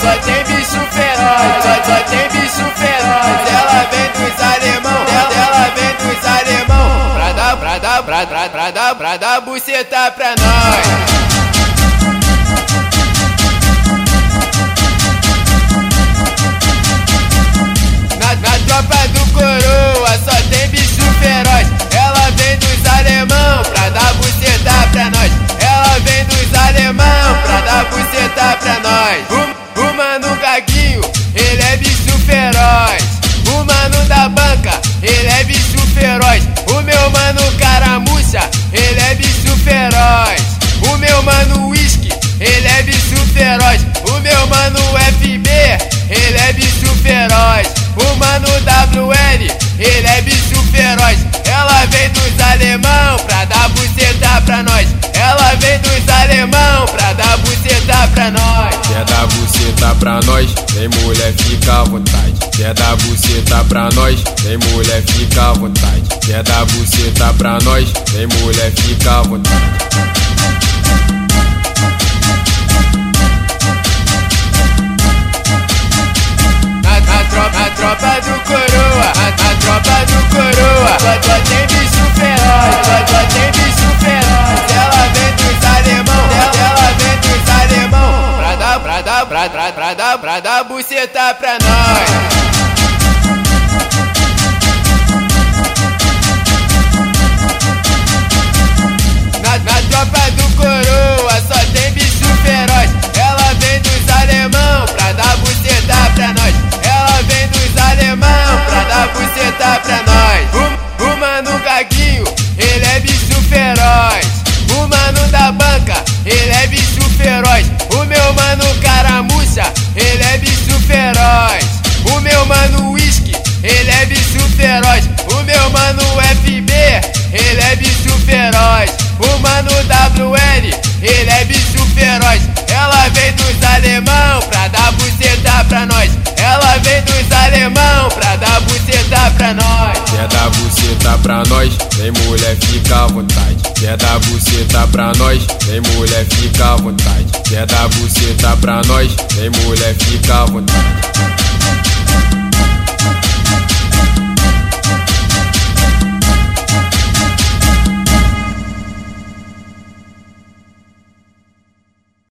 só tem bicho feroz, só, só tem bicho feroz. Ela vem dos alemão, ela vem dos alemão. Pra dar, pra dar, pra dar, pra dar, pra dar buceta pra nós. Ele é bicho feroz. Pra nós? Vem mulher, fica à vontade. Quer dar buceta pra nós? Vem mulher, fica à vontade. Quer dar buceta pra nós? Vem mulher, fica à vontade. Pra dar, pra, pra, pra dar, pra dar buceta pra nós. Ele é bicho feroz. O meu mano whisky, ele é bicho feroz. O meu mano FB, ele é bicho feroz. O mano WL, ele é bicho feroz. Ela vem dos alemão pra dar buceta pra nós. Ela vem dos alemão pra dar buceta pra nós. Quer dar buceta pra nós? Vem mulher, fica à vontade. Quer dar buceta pra nós? Vem mulher, fica à vontade. Quer dar buceta pra nós? Vem mulher, fica à vontade.